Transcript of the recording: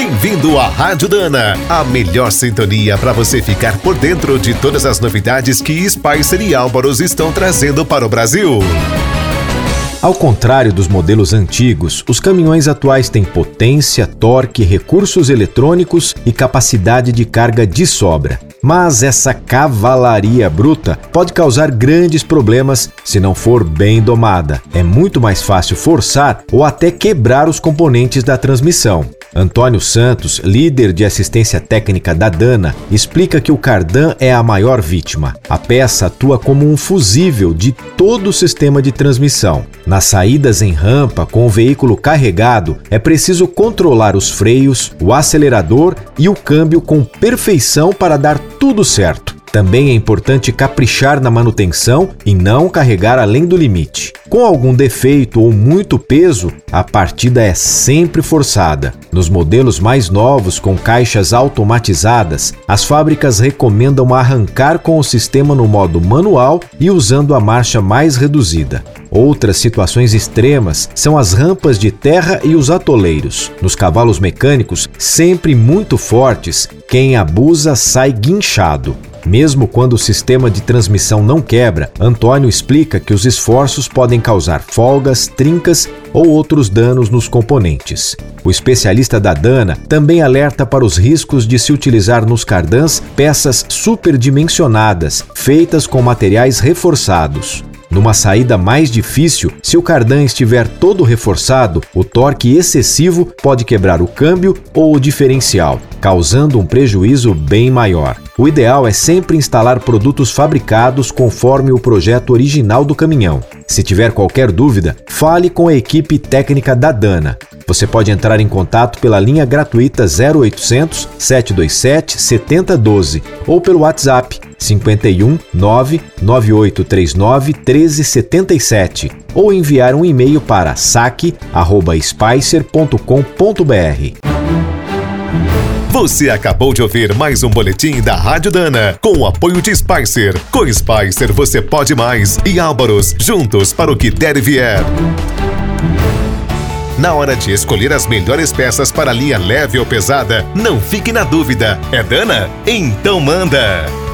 Bem-vindo à Rádio Dana, a melhor sintonia para você ficar por dentro de todas as novidades que Spicer e Álvaros estão trazendo para o Brasil. Ao contrário dos modelos antigos, os caminhões atuais têm potência, torque, recursos eletrônicos e capacidade de carga de sobra. Mas essa cavalaria bruta pode causar grandes problemas se não for bem domada. É muito mais fácil forçar ou até quebrar os componentes da transmissão. Antônio Santos, líder de assistência técnica da Dana, explica que o cardan é a maior vítima. A peça atua como um fusível de todo o sistema de transmissão. Nas saídas em rampa com o veículo carregado, é preciso controlar os freios, o acelerador e o câmbio com perfeição para dar tudo certo. Também é importante caprichar na manutenção e não carregar além do limite. Com algum defeito ou muito peso, a partida é sempre forçada. Nos modelos mais novos com caixas automatizadas, as fábricas recomendam arrancar com o sistema no modo manual e usando a marcha mais reduzida. Outras situações extremas são as rampas de terra e os atoleiros. Nos cavalos mecânicos, sempre muito fortes, quem abusa sai guinchado. Mesmo quando o sistema de transmissão não quebra, Antônio explica que os esforços podem causar folgas, trincas ou outros danos nos componentes. O especialista da Dana também alerta para os riscos de se utilizar nos cardãs peças superdimensionadas, feitas com materiais reforçados. Numa saída mais difícil, se o cardan estiver todo reforçado, o torque excessivo pode quebrar o câmbio ou o diferencial, causando um prejuízo bem maior. O ideal é sempre instalar produtos fabricados conforme o projeto original do caminhão. Se tiver qualquer dúvida, fale com a equipe técnica da Dana. Você pode entrar em contato pela linha gratuita 0800 727 7012 ou pelo WhatsApp 51 99839 1377 ou enviar um e-mail para saque@spicer.com.br. Você acabou de ouvir mais um boletim da Rádio Dana, com o apoio de Spicer. Com Spicer você pode mais e Álvaros, juntos para o que der e vier. Na hora de escolher as melhores peças para linha leve ou pesada, não fique na dúvida. É Dana? Então manda!